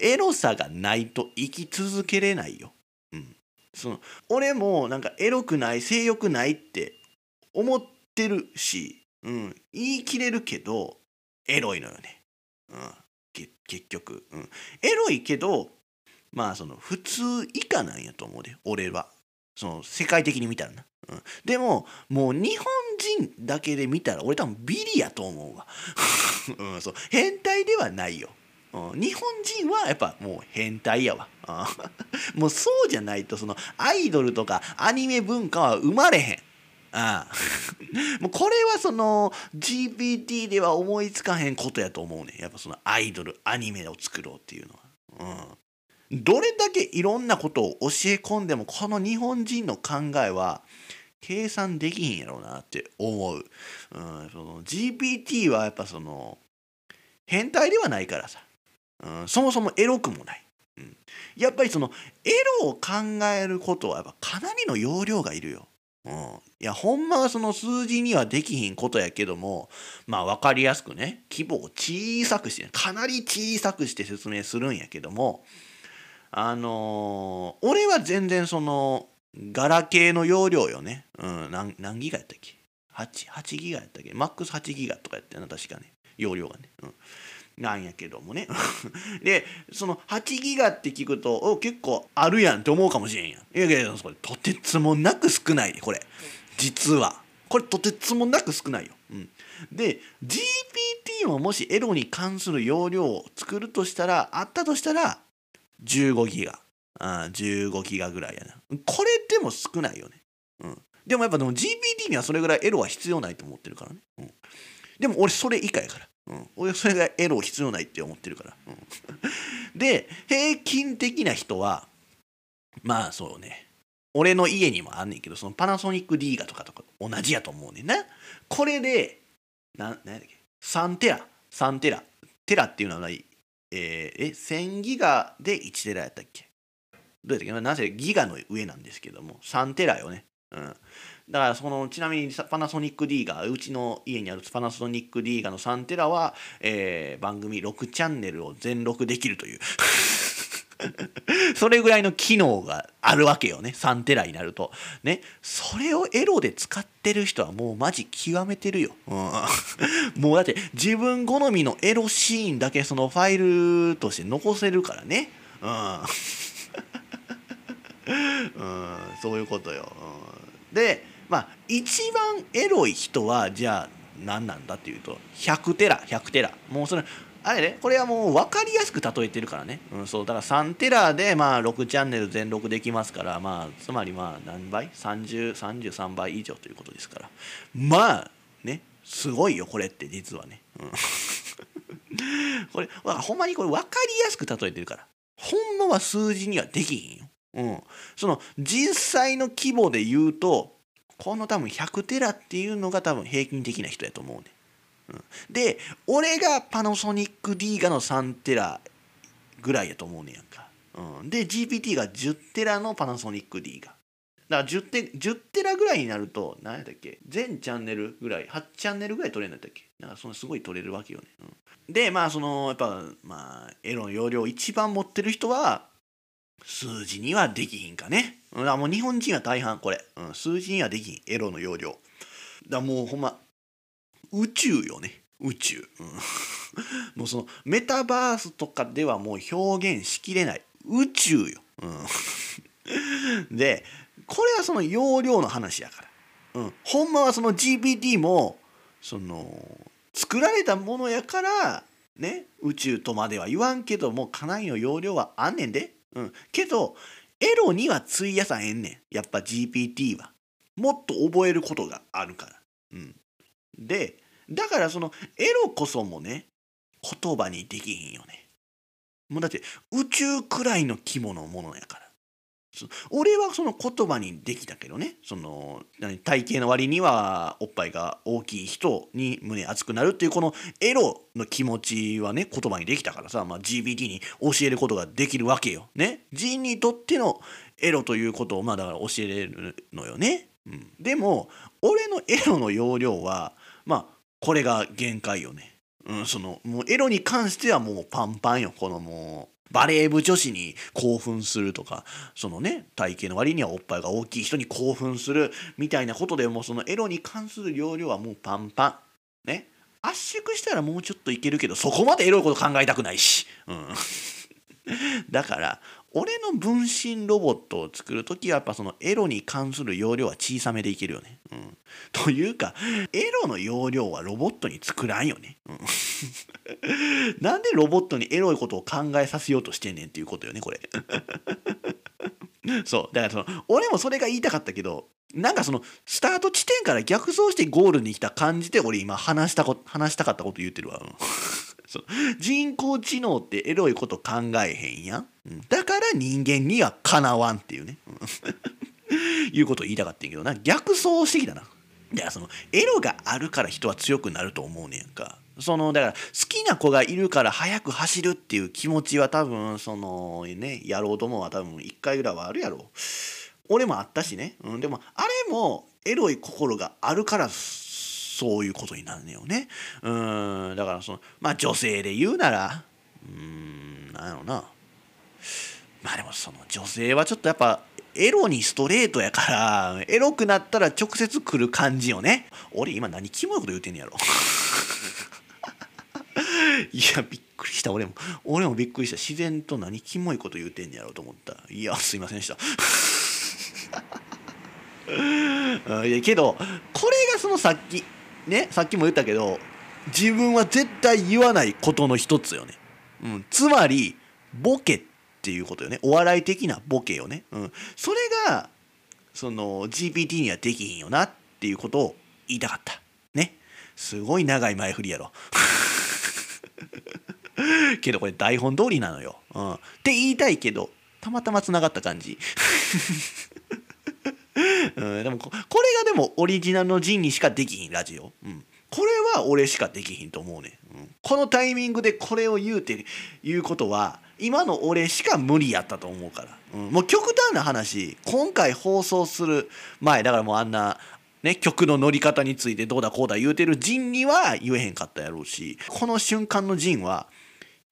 S1: エロさがないと生き続けれないよ。うん、その俺もなんかエロくない性欲ないって思ってるし、うん、言い切れるけどエロいのよね。うん、結局、うん。エロいけどまあその普通以下なんやと思うで俺は。その世界的に見たらな。うん、でももう日本人だけで見たら俺多分ビリやと思うわ。うん、そう変態ではないよ。日本人はやっぱもう変態やわ。もうそうじゃないとそのアイドルとかアニメ文化は生まれへん。ああ もうこれはその GPT では思いつかへんことやと思うねやっぱそのアイドルアニメを作ろうっていうのは。うん、どれだけいろんなことを教え込んでもこの日本人の考えは計算できひんやろうなって思う。うん、その GPT はやっぱその変態ではないからさ。そもそもエロくもない、やっぱりそのエロを考えることはやっぱかなりの容量がいるよ、うん、いやほんまはその数字にはできひんことやけどもまあ分かりやすくね規模を小さくしてかなり小さくして説明するんやけどもあのー俺は全然そのガラケーの容量よね、うん、何何ギガやったっけ？8, ギガやったっけ？マックス8ギガとかやったよな確かね。容量がね、うん、なんやけどもね。でその8ギガって聞くとお結構あるやんって思うかもしれんやん。いやけどそれとてつもなく少ないこれ。実は。これとてつもなく少ないよ、うん、で GPT ももしエロに関する容量を作るとしたらあったとしたら15ギガ。あ15ギガぐらいやな。これでも少ないよね。うん。でもやっぱでも GPT にはそれぐらいエロは必要ないと思ってるからね、うん、でも俺それ以下やから。うん、俺それがエロ必要ないって思ってるから、うん、で平均的な人はまあそうね。俺の家にもあんねんけどそのパナソニック D ガとかとか同じやと思うねんな。これでな何やっけ？3テラ。3テラ。テラっていうのは何えー、え1000ギガで1テラやったっけ？どうやったっけ？なぜギガの上なんですけども3テラよね。うん。だからそのちなみにパナソニック D がうちの家にあるパナソニック D ガの3テラは、えー、番組6チャンネルを全録できるという。それぐらいの機能があるわけよね。3テラになると。ね。それをエロで使ってる人はもうマジ極めてるよ、うん、もうだって自分好みのエロシーンだけそのファイルとして残せるからね。うん、うん、そういうことよ、うん、でまあ一番エロい人はじゃあ何なんだっていうと100テラ100テラ。もうそれあれねこれはもう分かりやすく例えてるからね、うん、そう。だから3テラでまあ6チャンネル全録できますからまあつまりまあ何倍 ?3033 倍以上ということですから。まあねすごいよこれって実はね、うん、これほんまにこれ分かりやすく例えてるから。ほんまは数字にはできひんよ、うん、その実際の規模で言うとこの多分100テラっていうのが多分平均的な人やと思うねん。で俺がパナソニック D ガの3テラぐらいやと思うねやんか、うん、で GPT が10テラのパナソニック D ガ。だから10テ ,10 テラぐらいになると何やったっけ？全チャンネルぐらい8チャンネルぐらい取れるんだったっけ？だからそのすごい取れるわけよね、うん、でまあそのやっぱまあエロの容量一番持ってる人は数字にはできひんかね。だからもう日本人は大半これ、うん、数字にはできひん。エロの容量だもうほんま宇宙よね。宇宙、うん、もうそのメタバースとかではもう表現しきれない。宇宙よ、うん、でこれはその容量の話やから、うん、ほんまはその GPT もその作られたものやからね宇宙とまでは言わんけどもかなりの容量はあんねんで、うん、けどエロには費やさへんねん。やっぱ GPT は。もっと覚えることがあるから、うん、でだからそのエロこそもね言葉にできひんよね。もうだって宇宙くらいの規模のものやから。俺はその言葉にできたけどねその体型の割にはおっぱいが大きい人に胸熱くなるっていうこのエロの気持ちはね言葉にできたからさ、まあ、GPT に教えることができるわけよ。ね人にとってのエロということをまあだから教えれるのよね。うん、でも俺のエロの容量はまあこれが限界よね。うん、そのもうエロに関してはもうパンパンよこのもうバレー部女子に興奮するとかそのね体型の割にはおっぱいが大きい人に興奮するみたいなことでもそのエロに関する要領はもうパンパン。ね。圧縮したらもうちょっといけるけどそこまでエロいこと考えたくないし、うん、だから俺の分身ロボットを作る時はやっぱそのエロに関する容量は小さめでいけるよね。うん、というかエロの容量はロボットに作らんよね。うん、なんでロボットにエロいことを考えさせようとしてんねんっていうことよねこれ。そうだからその俺もそれが言いたかったけどなんかそのスタート地点から逆走してゴールに来た感じで俺今話したこ話したかったこと言ってるわ。人工知能ってエロいこと考えへんやん、だから人間にはかなわんっていうね、いうことを言いたかったんけどな。逆走してきたな。いやそのエロがあるから人は強くなると思うねんか。そのだから好きな子がいるから速く走るっていう気持ちは多分そのねやろうと思うは多分1回ぐらいはあるやろ。俺もあったしね、うん、でもあれもエロい心があるからそういうことになるのよね。うん。だからそのまあ女性で言うならうんなんやろうな。まあでもその女性はちょっとやっぱエロにストレートやからエロくなったら直接来る感じよね。俺今何キモいこと言うてんねやろ。いやびっくりした。俺も俺もびっくりした。自然と何キモいこと言うてんねやろと思った。いやすいませんでした。いやけどこれがそのさっきねさっきも言ったけど自分は絶対言わないことの一つよね、うん、つまりボケっていうことよね。お笑い的なボケよね、うん、それがその GPT にはできひんよなっていうことを言いたかった。ね。すごい長い前振りやろ。けどこれ台本通りなのよ、うん、って言いたいけどたまたまつながった感じ。うん、でもこれがでもオリジナルのジンにしかできひんラジオ、うん、これは俺しかできひんと思うね、うん、このタイミングでこれを言うて言うことは今の俺しか無理やったと思うから、うん、もう極端な話今回放送する前だからもうあんなね、曲の乗り方についてどうだこうだ言うてるジンには言えへんかったやろうしこの瞬間のジンは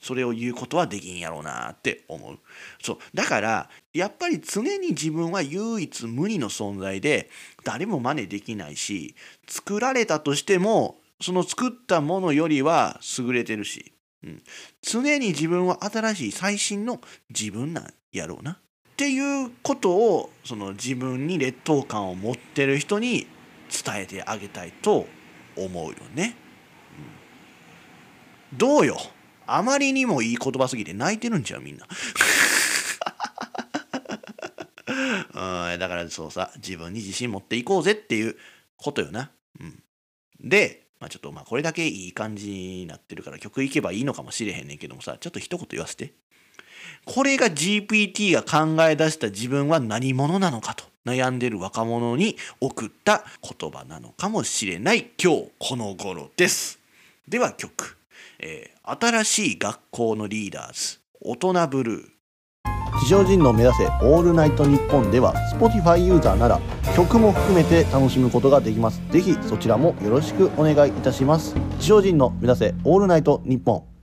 S1: それを言うことはできんやろうなって思う。そう。だからやっぱり常に自分は唯一無二の存在で誰も真似できないし作られたとしてもその作ったものよりは優れてるし、うん、常に自分は新しい最新の自分なんやろうなっていうことをその自分に劣等感を持ってる人に伝えてあげたいと思うよね。うん、どうよ？あまりにもいい言葉すぎて泣いてるんちゃうみんな。うん、だからそうさ自分に自信持っていこうぜっていうことよな。うん、で、まあ、ちょっとまあこれだけいい感じになってるから曲いけばいいのかもしれへんねんけどもさちょっと一言言わせて。これが GPT が考え出した自分は何者なのかと悩んでる若者に送った言葉なのかもしれない今日この頃です。では曲。えー、新しい学校のリーダーズ大人ブルー。
S3: 地上人の目指せオールナイトニッポンでは Spotify ユーザーなら曲も含めて楽しむことができます。ぜひそちらもよろしくお願いいたします。地上人の目指せオールナイトニッポン。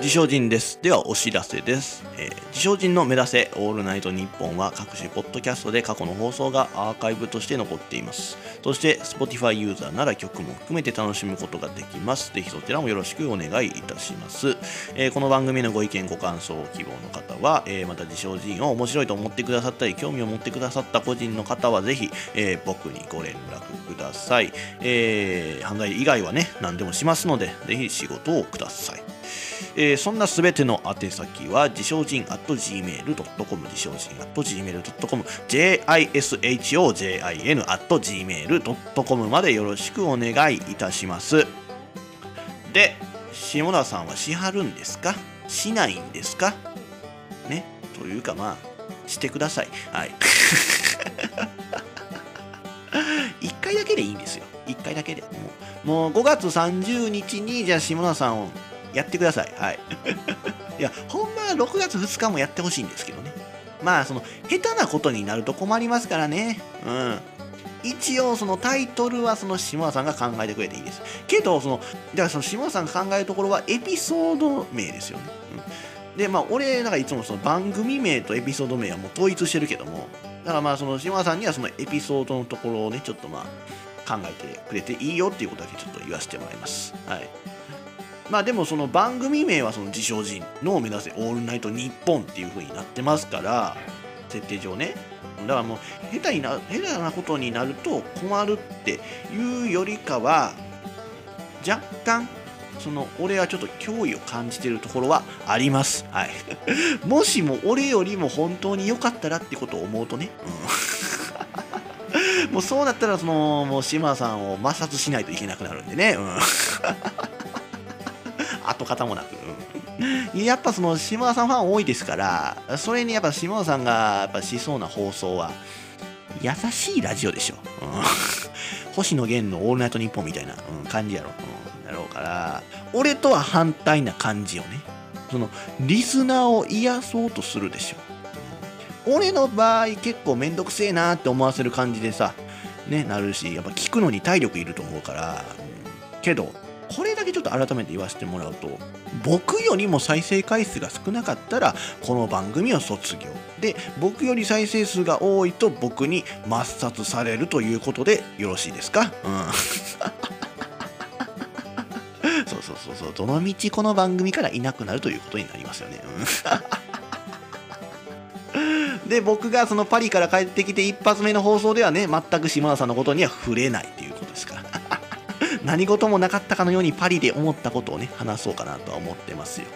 S1: 自称人です。ではお知らせです。えー、自称人の目指せオールナイトニッポンは各種ポッドキャストで過去の放送がアーカイブとして残っています。そして Spotify ユーザーなら曲も含めて楽しむことができます。ぜひそちらもよろしくお願いいたします。えー、この番組のご意見ご感想を希望の方は、えー、また自称人を面白いと思ってくださったり興味を持ってくださった個人の方はぜひ、えー、僕にご連絡ください。えー、犯罪以外はね何でもしますのでぜひ仕事をください。えー、そんなすべての宛先は自称人 at gmail.com 自称人 at gmail.com jishojin at gmail.com までよろしくお願いいたします。で下田さんはしはるんですか？しないんですか？ね？というかまあしてください。はい。1回だけでいいんですよ。1回だけで。もうもう5月30日にじゃあ下田さんをやってください。はい。いや、ほんまは6月2日もやってほしいんですけどね。まあ、その、下手なことになると困りますからね。うん。一応、そのタイトルはその島田さんが考えてくれていいです。けど、その、だからその島田さんが考えるところはエピソード名ですよね。うん、で、まあ、俺、なんかいつもその番組名とエピソード名はもう統一してるけども、だからまあ、その島田さんにはそのエピソードのところをね、ちょっとまあ、考えてくれていいよっていうことだけちょっと言わせてもらいます。はい。まあでもその番組名はその自称人のを目指せオールナイトニッポンっていう風になってますから設定上ね。だからもう下手にな下手なことになると困るっていうよりかは若干その俺はちょっと脅威を感じてるところはあります。はい。もしも俺よりも本当に良かったらってことを思うとね、うん、もうそうなったらそのもう島さんを抹殺しないといけなくなるんでね、うん。跡形もなく、うん、やっぱその島田さんファン多いですからそれにやっぱ島田さんがやっぱしそうな放送は優しいラジオでしょ、うん、星野源の「オールナイトニッポン」みたいな、うん、感じやろ、うん、だろうから俺とは反対な感じをね。そのリスナーを癒そうとするでしょ、うん、俺の場合結構めんどくせえなって思わせる感じでさねなるしやっぱ聞くのに体力いると思うから、うん、けどこれだけちょっと改めて言わせてもらうと僕よりも再生回数が少なかったらこの番組を卒業。で僕より再生数が多いと僕に抹殺されるということでよろしいですか？うん。そうそうそうそう。どのみちこの番組からいなくなるということになりますよね、で僕がそのパリから帰ってきて一発目の放送ではね全く島田さんのことには触れないということですから。何事もなかったかのようにパリで思ったことをね話そうかなとは思ってますよ、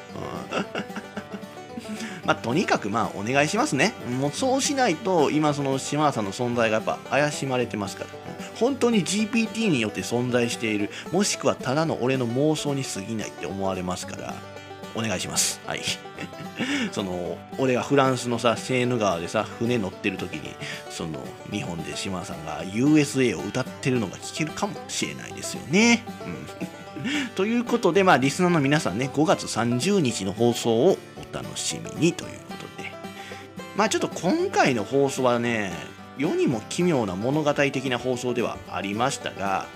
S1: まあ、とにかくまあお願いしますね。もうそうしないと今その島田さんの存在がやっぱ怪しまれてますから。本当に GPT によって存在しているもしくはただの俺の妄想に過ぎないって思われますからお願いします。はい。その俺がフランスのさセーヌ川でさ船乗ってる時にその日本で島田さんが USA を歌ってるのが聞けるかもしれないですよね。うん。ということで、まあ、リスナーの皆さんね、5月30日の放送をお楽しみにということで、まあ、ちょっと今回の放送はね、世にも奇妙な物語的な放送ではありましたが、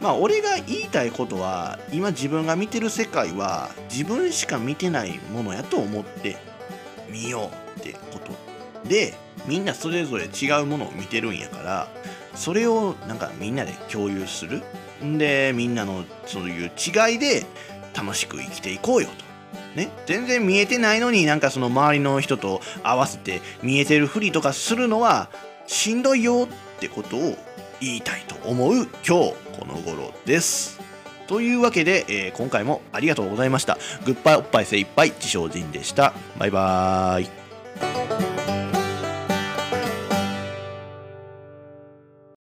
S1: まあ、俺が言いたいことは、今自分が見てる世界は、自分しか見てないものやと思って見ようってことで、みんなそれぞれ違うものを見てるんやから、それをなんかみんなで共有する。んでみんなのそういう違いで楽しく生きていこうよと。ね、全然見えてないのになんかその周りの人と合わせて見えてるふりとかするのはしんどいよってことを言いたいと思う今日この頃です。というわけで、えー、今回もありがとうございました。グッバイおっぱい精いっぱい、自称人でした。バイバーイ。